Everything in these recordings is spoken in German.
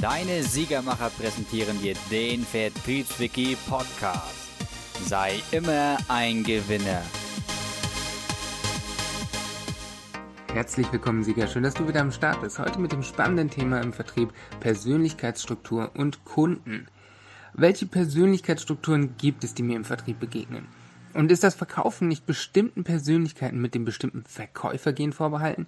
Deine Siegermacher präsentieren dir den Vertriebswiki Podcast. Sei immer ein Gewinner. Herzlich willkommen, Sieger. Schön, dass du wieder am Start bist. Heute mit dem spannenden Thema im Vertrieb Persönlichkeitsstruktur und Kunden. Welche Persönlichkeitsstrukturen gibt es, die mir im Vertrieb begegnen? Und ist das Verkaufen nicht bestimmten Persönlichkeiten mit dem bestimmten Verkäufergehen vorbehalten?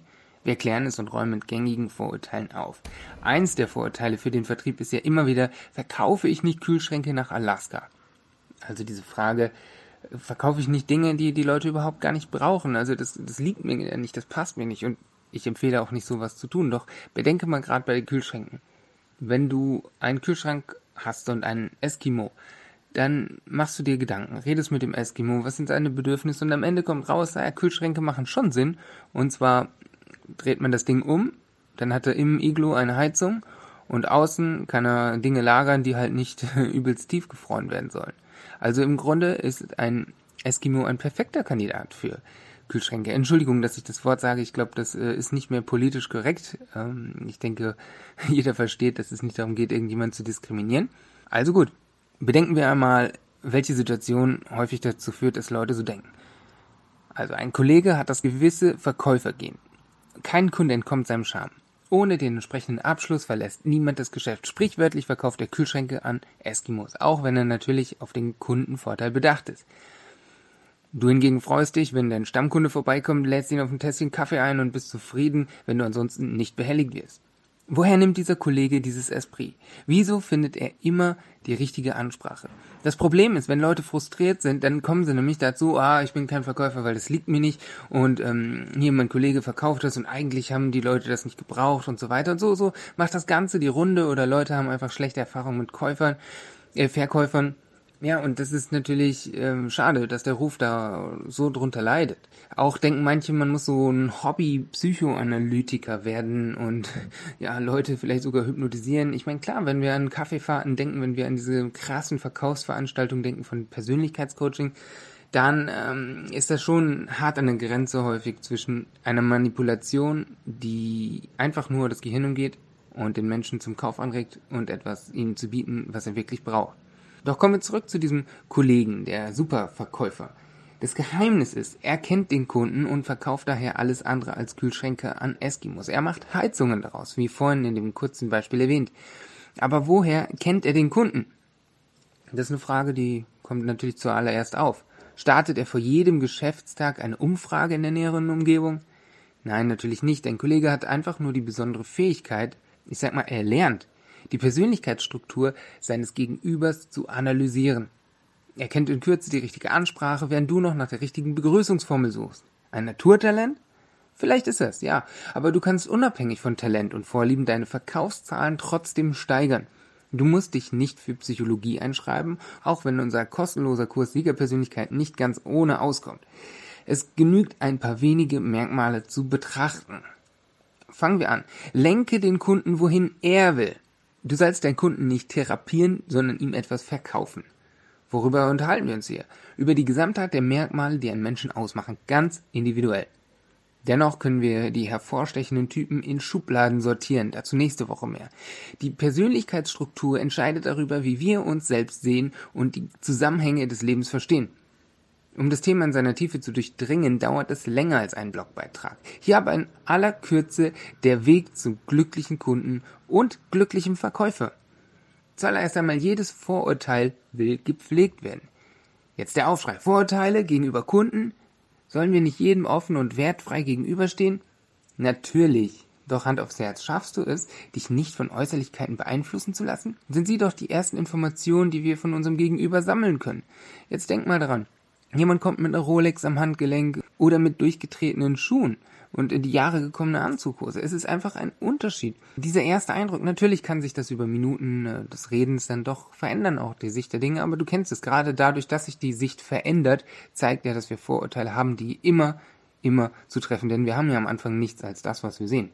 Wir klären es und räumen mit gängigen Vorurteilen auf. Eins der Vorurteile für den Vertrieb ist ja immer wieder, verkaufe ich nicht Kühlschränke nach Alaska? Also diese Frage, verkaufe ich nicht Dinge, die die Leute überhaupt gar nicht brauchen? Also das, das liegt mir nicht, das passt mir nicht und ich empfehle auch nicht sowas zu tun. Doch bedenke mal gerade bei den Kühlschränken. Wenn du einen Kühlschrank hast und einen Eskimo, dann machst du dir Gedanken, redest mit dem Eskimo, was sind seine Bedürfnisse und am Ende kommt raus, naja, Kühlschränke machen schon Sinn und zwar dreht man das Ding um, dann hat er im Iglo eine Heizung und außen kann er Dinge lagern, die halt nicht übelst tief gefroren werden sollen. Also im Grunde ist ein Eskimo ein perfekter Kandidat für Kühlschränke. Entschuldigung, dass ich das Wort sage. Ich glaube, das äh, ist nicht mehr politisch korrekt. Ähm, ich denke, jeder versteht, dass es nicht darum geht, irgendjemand zu diskriminieren. Also gut, bedenken wir einmal, welche Situation häufig dazu führt, dass Leute so denken. Also ein Kollege hat das gewisse Verkäufergehen. Kein Kunde entkommt seinem Charme. Ohne den entsprechenden Abschluss verlässt niemand das Geschäft. Sprichwörtlich verkauft er Kühlschränke an Eskimos, auch wenn er natürlich auf den Kundenvorteil bedacht ist. Du hingegen freust dich, wenn dein Stammkunde vorbeikommt, lädst ihn auf ein Tässchen Kaffee ein und bist zufrieden, wenn du ansonsten nicht behelligt wirst. Woher nimmt dieser Kollege dieses Esprit? Wieso findet er immer die richtige Ansprache? Das Problem ist, wenn Leute frustriert sind, dann kommen sie nämlich dazu, ah, ich bin kein Verkäufer, weil das liegt mir nicht und ähm, hier mein Kollege verkauft das und eigentlich haben die Leute das nicht gebraucht und so weiter und so, so macht das Ganze die Runde oder Leute haben einfach schlechte Erfahrungen mit Käufern, äh, Verkäufern ja, und das ist natürlich ähm, schade, dass der Ruf da so drunter leidet. Auch denken manche, man muss so ein Hobby-Psychoanalytiker werden und ja, Leute vielleicht sogar hypnotisieren. Ich meine, klar, wenn wir an Kaffeefahrten denken, wenn wir an diese krassen Verkaufsveranstaltungen denken von Persönlichkeitscoaching, dann ähm, ist das schon hart an der Grenze häufig zwischen einer Manipulation, die einfach nur das Gehirn umgeht und den Menschen zum Kauf anregt und etwas ihnen zu bieten, was er wirklich braucht. Doch kommen wir zurück zu diesem Kollegen, der Superverkäufer. Das Geheimnis ist, er kennt den Kunden und verkauft daher alles andere als Kühlschränke an Eskimos. Er macht Heizungen daraus, wie vorhin in dem kurzen Beispiel erwähnt. Aber woher kennt er den Kunden? Das ist eine Frage, die kommt natürlich zuallererst auf. Startet er vor jedem Geschäftstag eine Umfrage in der näheren Umgebung? Nein, natürlich nicht. Ein Kollege hat einfach nur die besondere Fähigkeit, ich sag mal, er lernt, die Persönlichkeitsstruktur seines Gegenübers zu analysieren. Er kennt in Kürze die richtige Ansprache, während du noch nach der richtigen Begrüßungsformel suchst. Ein Naturtalent? Vielleicht ist es, ja, aber du kannst unabhängig von Talent und Vorlieben deine Verkaufszahlen trotzdem steigern. Du musst dich nicht für Psychologie einschreiben, auch wenn unser kostenloser Kurs Siegerpersönlichkeit nicht ganz ohne auskommt. Es genügt ein paar wenige Merkmale zu betrachten. Fangen wir an. Lenke den Kunden, wohin er will. Du sollst deinen Kunden nicht therapieren, sondern ihm etwas verkaufen. Worüber unterhalten wir uns hier? Über die Gesamtheit der Merkmale, die einen Menschen ausmachen, ganz individuell. Dennoch können wir die hervorstechenden Typen in Schubladen sortieren, dazu nächste Woche mehr. Die Persönlichkeitsstruktur entscheidet darüber, wie wir uns selbst sehen und die Zusammenhänge des Lebens verstehen. Um das Thema in seiner Tiefe zu durchdringen, dauert es länger als ein Blogbeitrag. Hier aber in aller Kürze der Weg zum glücklichen Kunden und glücklichem Verkäufer. Zuallererst einmal jedes Vorurteil will gepflegt werden. Jetzt der Aufschrei. Vorurteile gegenüber Kunden? Sollen wir nicht jedem offen und wertfrei gegenüberstehen? Natürlich. Doch Hand aufs Herz, schaffst du es, dich nicht von Äußerlichkeiten beeinflussen zu lassen? Sind sie doch die ersten Informationen, die wir von unserem Gegenüber sammeln können. Jetzt denk mal daran. Jemand kommt mit einer Rolex am Handgelenk oder mit durchgetretenen Schuhen und in die Jahre gekommene Anzughose. Es ist einfach ein Unterschied. Dieser erste Eindruck, natürlich kann sich das über Minuten äh, des Redens dann doch verändern, auch die Sicht der Dinge, aber du kennst es. Gerade dadurch, dass sich die Sicht verändert, zeigt ja, dass wir Vorurteile haben, die immer, immer zu treffen, denn wir haben ja am Anfang nichts als das, was wir sehen.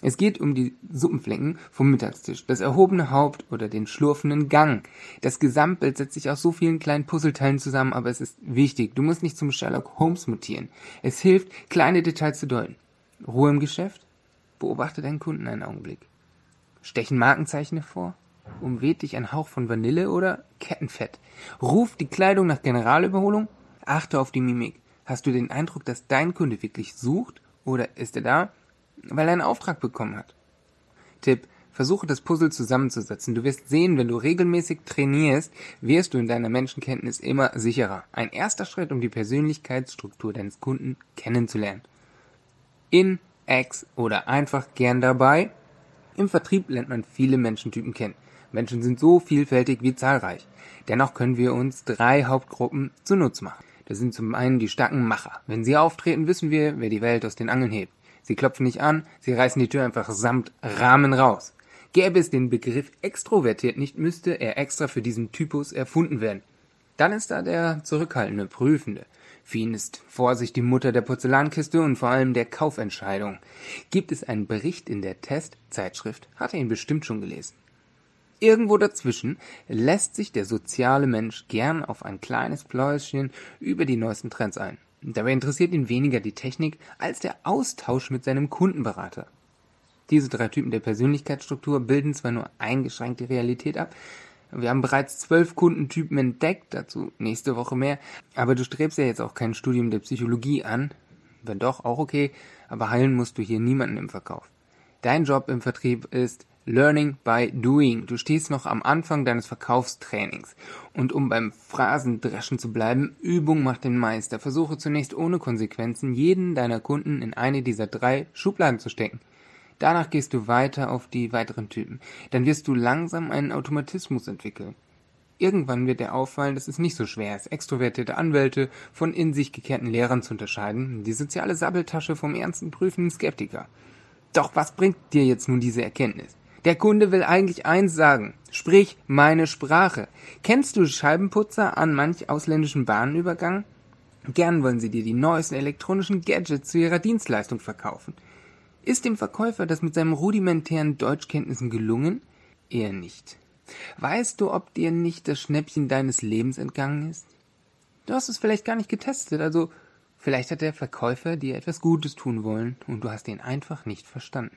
Es geht um die Suppenflecken vom Mittagstisch, das erhobene Haupt oder den schlurfenden Gang. Das Gesamtbild setzt sich aus so vielen kleinen Puzzleteilen zusammen, aber es ist wichtig. Du musst nicht zum Sherlock Holmes mutieren. Es hilft, kleine Details zu deuten. Ruhe im Geschäft? Beobachte deinen Kunden einen Augenblick. Stechen Markenzeichen hervor? Umweht dich ein Hauch von Vanille oder Kettenfett? Ruft die Kleidung nach Generalüberholung? Achte auf die Mimik. Hast du den Eindruck, dass dein Kunde wirklich sucht oder ist er da, weil er einen Auftrag bekommen hat? Tipp. Versuche das Puzzle zusammenzusetzen. Du wirst sehen, wenn du regelmäßig trainierst, wirst du in deiner Menschenkenntnis immer sicherer. Ein erster Schritt, um die Persönlichkeitsstruktur deines Kunden kennenzulernen. In, ex oder einfach gern dabei. Im Vertrieb lernt man viele Menschentypen kennen. Menschen sind so vielfältig wie zahlreich. Dennoch können wir uns drei Hauptgruppen zunutze machen. Das sind zum einen die starken Macher. Wenn sie auftreten, wissen wir, wer die Welt aus den Angeln hebt. Sie klopfen nicht an, sie reißen die Tür einfach samt Rahmen raus. Gäbe es den Begriff extrovertiert nicht, müsste er extra für diesen Typus erfunden werden. Dann ist da der zurückhaltende, prüfende. Für ihn ist Vorsicht die Mutter der Porzellankiste und vor allem der Kaufentscheidung. Gibt es einen Bericht in der Testzeitschrift, hat er ihn bestimmt schon gelesen. Irgendwo dazwischen lässt sich der soziale Mensch gern auf ein kleines Pläuschen über die neuesten Trends ein. Dabei interessiert ihn weniger die Technik als der Austausch mit seinem Kundenberater. Diese drei Typen der Persönlichkeitsstruktur bilden zwar nur eingeschränkt die Realität ab, wir haben bereits zwölf Kundentypen entdeckt, dazu nächste Woche mehr, aber du strebst ja jetzt auch kein Studium der Psychologie an, wenn doch, auch okay, aber heilen musst du hier niemanden im Verkauf. Dein Job im Vertrieb ist Learning by Doing. Du stehst noch am Anfang deines Verkaufstrainings. Und um beim Phrasendreschen zu bleiben, Übung macht den Meister. Versuche zunächst ohne Konsequenzen jeden deiner Kunden in eine dieser drei Schubladen zu stecken. Danach gehst du weiter auf die weiteren Typen. Dann wirst du langsam einen Automatismus entwickeln. Irgendwann wird dir auffallen, dass es nicht so schwer ist, extrovertierte Anwälte von in sich gekehrten Lehrern zu unterscheiden, die soziale Sabbeltasche vom ernsten prüfenden Skeptiker. Doch was bringt dir jetzt nun diese Erkenntnis? Der Kunde will eigentlich eins sagen. Sprich meine Sprache. Kennst du Scheibenputzer an manch ausländischen Bahnübergang? Gern wollen sie dir die neuesten elektronischen Gadgets zu ihrer Dienstleistung verkaufen. Ist dem Verkäufer das mit seinen rudimentären Deutschkenntnissen gelungen? Eher nicht. Weißt du, ob dir nicht das Schnäppchen deines Lebens entgangen ist? Du hast es vielleicht gar nicht getestet, also vielleicht hat der Verkäufer dir etwas Gutes tun wollen und du hast ihn einfach nicht verstanden.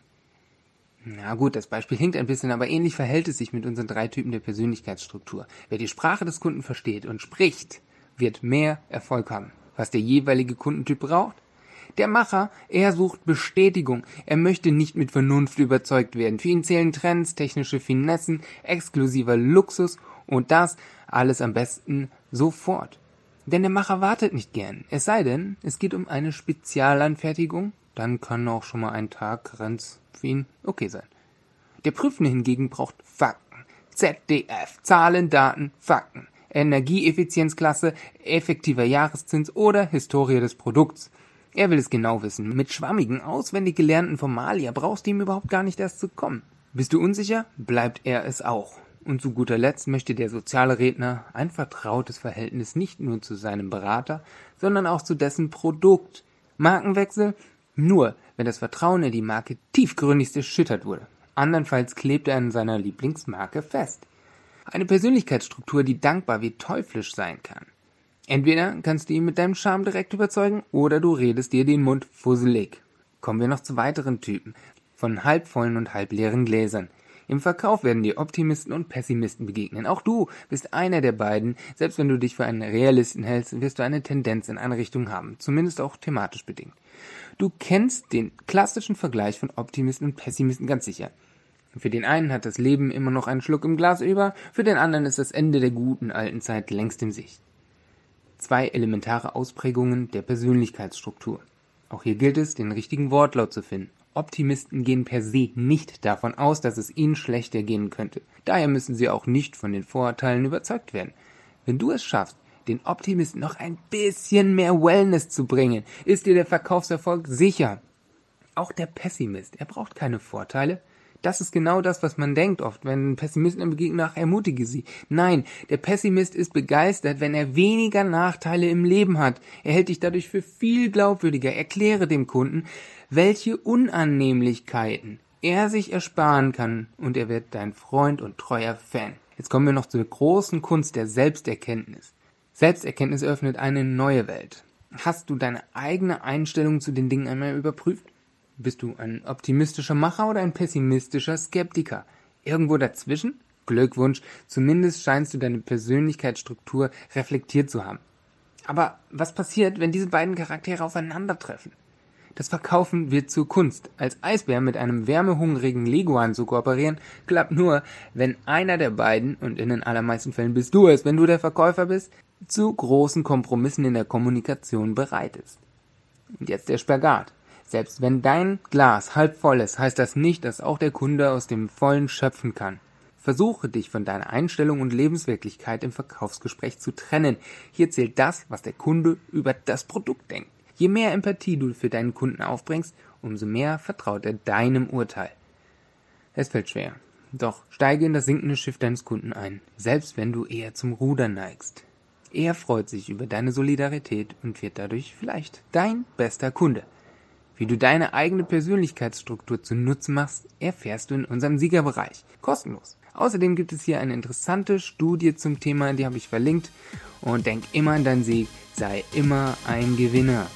Na gut, das Beispiel hinkt ein bisschen, aber ähnlich verhält es sich mit unseren drei Typen der Persönlichkeitsstruktur. Wer die Sprache des Kunden versteht und spricht, wird mehr Erfolg haben. Was der jeweilige Kundentyp braucht? Der Macher, er sucht Bestätigung. Er möchte nicht mit Vernunft überzeugt werden. Für ihn zählen Trends, technische Finessen, exklusiver Luxus und das alles am besten sofort. Denn der Macher wartet nicht gern. Es sei denn, es geht um eine Spezialanfertigung, dann kann auch schon mal ein Tag ganz für ihn okay sein. Der Prüfende hingegen braucht Fakten. ZDF, Zahlen, Daten, Fakten. Energieeffizienzklasse, effektiver Jahreszins oder Historie des Produkts. Er will es genau wissen. Mit schwammigen, auswendig gelernten Formalia brauchst du ihm überhaupt gar nicht erst zu kommen. Bist du unsicher? Bleibt er es auch. Und zu guter Letzt möchte der soziale Redner ein vertrautes Verhältnis nicht nur zu seinem Berater, sondern auch zu dessen Produkt. Markenwechsel? Nur, wenn das Vertrauen in die Marke tiefgründigst erschüttert wurde. Andernfalls klebt er an seiner Lieblingsmarke fest. Eine Persönlichkeitsstruktur, die dankbar wie teuflisch sein kann. Entweder kannst du ihn mit deinem Charme direkt überzeugen oder du redest dir den Mund fusselig. Kommen wir noch zu weiteren Typen von halbvollen und halbleeren Gläsern. Im Verkauf werden dir Optimisten und Pessimisten begegnen. Auch du bist einer der beiden. Selbst wenn du dich für einen Realisten hältst, wirst du eine Tendenz in eine Richtung haben, zumindest auch thematisch bedingt. Du kennst den klassischen Vergleich von Optimisten und Pessimisten ganz sicher. Für den einen hat das Leben immer noch einen Schluck im Glas über, für den anderen ist das Ende der guten alten Zeit längst im Sicht zwei elementare Ausprägungen der Persönlichkeitsstruktur. Auch hier gilt es, den richtigen Wortlaut zu finden. Optimisten gehen per se nicht davon aus, dass es ihnen schlechter gehen könnte. Daher müssen sie auch nicht von den Vorurteilen überzeugt werden. Wenn du es schaffst, den Optimisten noch ein bisschen mehr Wellness zu bringen, ist dir der Verkaufserfolg sicher. Auch der Pessimist, er braucht keine Vorteile, das ist genau das, was man denkt oft, wenn Pessimisten begegnen, ach, ermutige sie. Nein, der Pessimist ist begeistert, wenn er weniger Nachteile im Leben hat. Er hält dich dadurch für viel glaubwürdiger. Erkläre dem Kunden, welche Unannehmlichkeiten er sich ersparen kann und er wird dein Freund und treuer Fan. Jetzt kommen wir noch zur großen Kunst der Selbsterkenntnis. Selbsterkenntnis öffnet eine neue Welt. Hast du deine eigene Einstellung zu den Dingen einmal überprüft? Bist du ein optimistischer Macher oder ein pessimistischer Skeptiker? Irgendwo dazwischen? Glückwunsch, zumindest scheinst du deine Persönlichkeitsstruktur reflektiert zu haben. Aber was passiert, wenn diese beiden Charaktere aufeinandertreffen? Das Verkaufen wird zur Kunst. Als Eisbär mit einem wärmehungrigen Leguan zu kooperieren, klappt nur, wenn einer der beiden, und in den allermeisten Fällen bist du es, wenn du der Verkäufer bist, zu großen Kompromissen in der Kommunikation bereit ist. Und jetzt der Spagat. Selbst wenn dein Glas halb voll ist, heißt das nicht, dass auch der Kunde aus dem Vollen schöpfen kann. Versuche dich von deiner Einstellung und Lebenswirklichkeit im Verkaufsgespräch zu trennen. Hier zählt das, was der Kunde über das Produkt denkt. Je mehr Empathie du für deinen Kunden aufbringst, umso mehr vertraut er deinem Urteil. Es fällt schwer. Doch steige in das sinkende Schiff deines Kunden ein, selbst wenn du eher zum Ruder neigst. Er freut sich über deine Solidarität und wird dadurch vielleicht dein bester Kunde. Wie du deine eigene Persönlichkeitsstruktur zunutze machst, erfährst du in unserem Siegerbereich. Kostenlos. Außerdem gibt es hier eine interessante Studie zum Thema, die habe ich verlinkt. Und denk immer an deinen Sieg, sei immer ein Gewinner.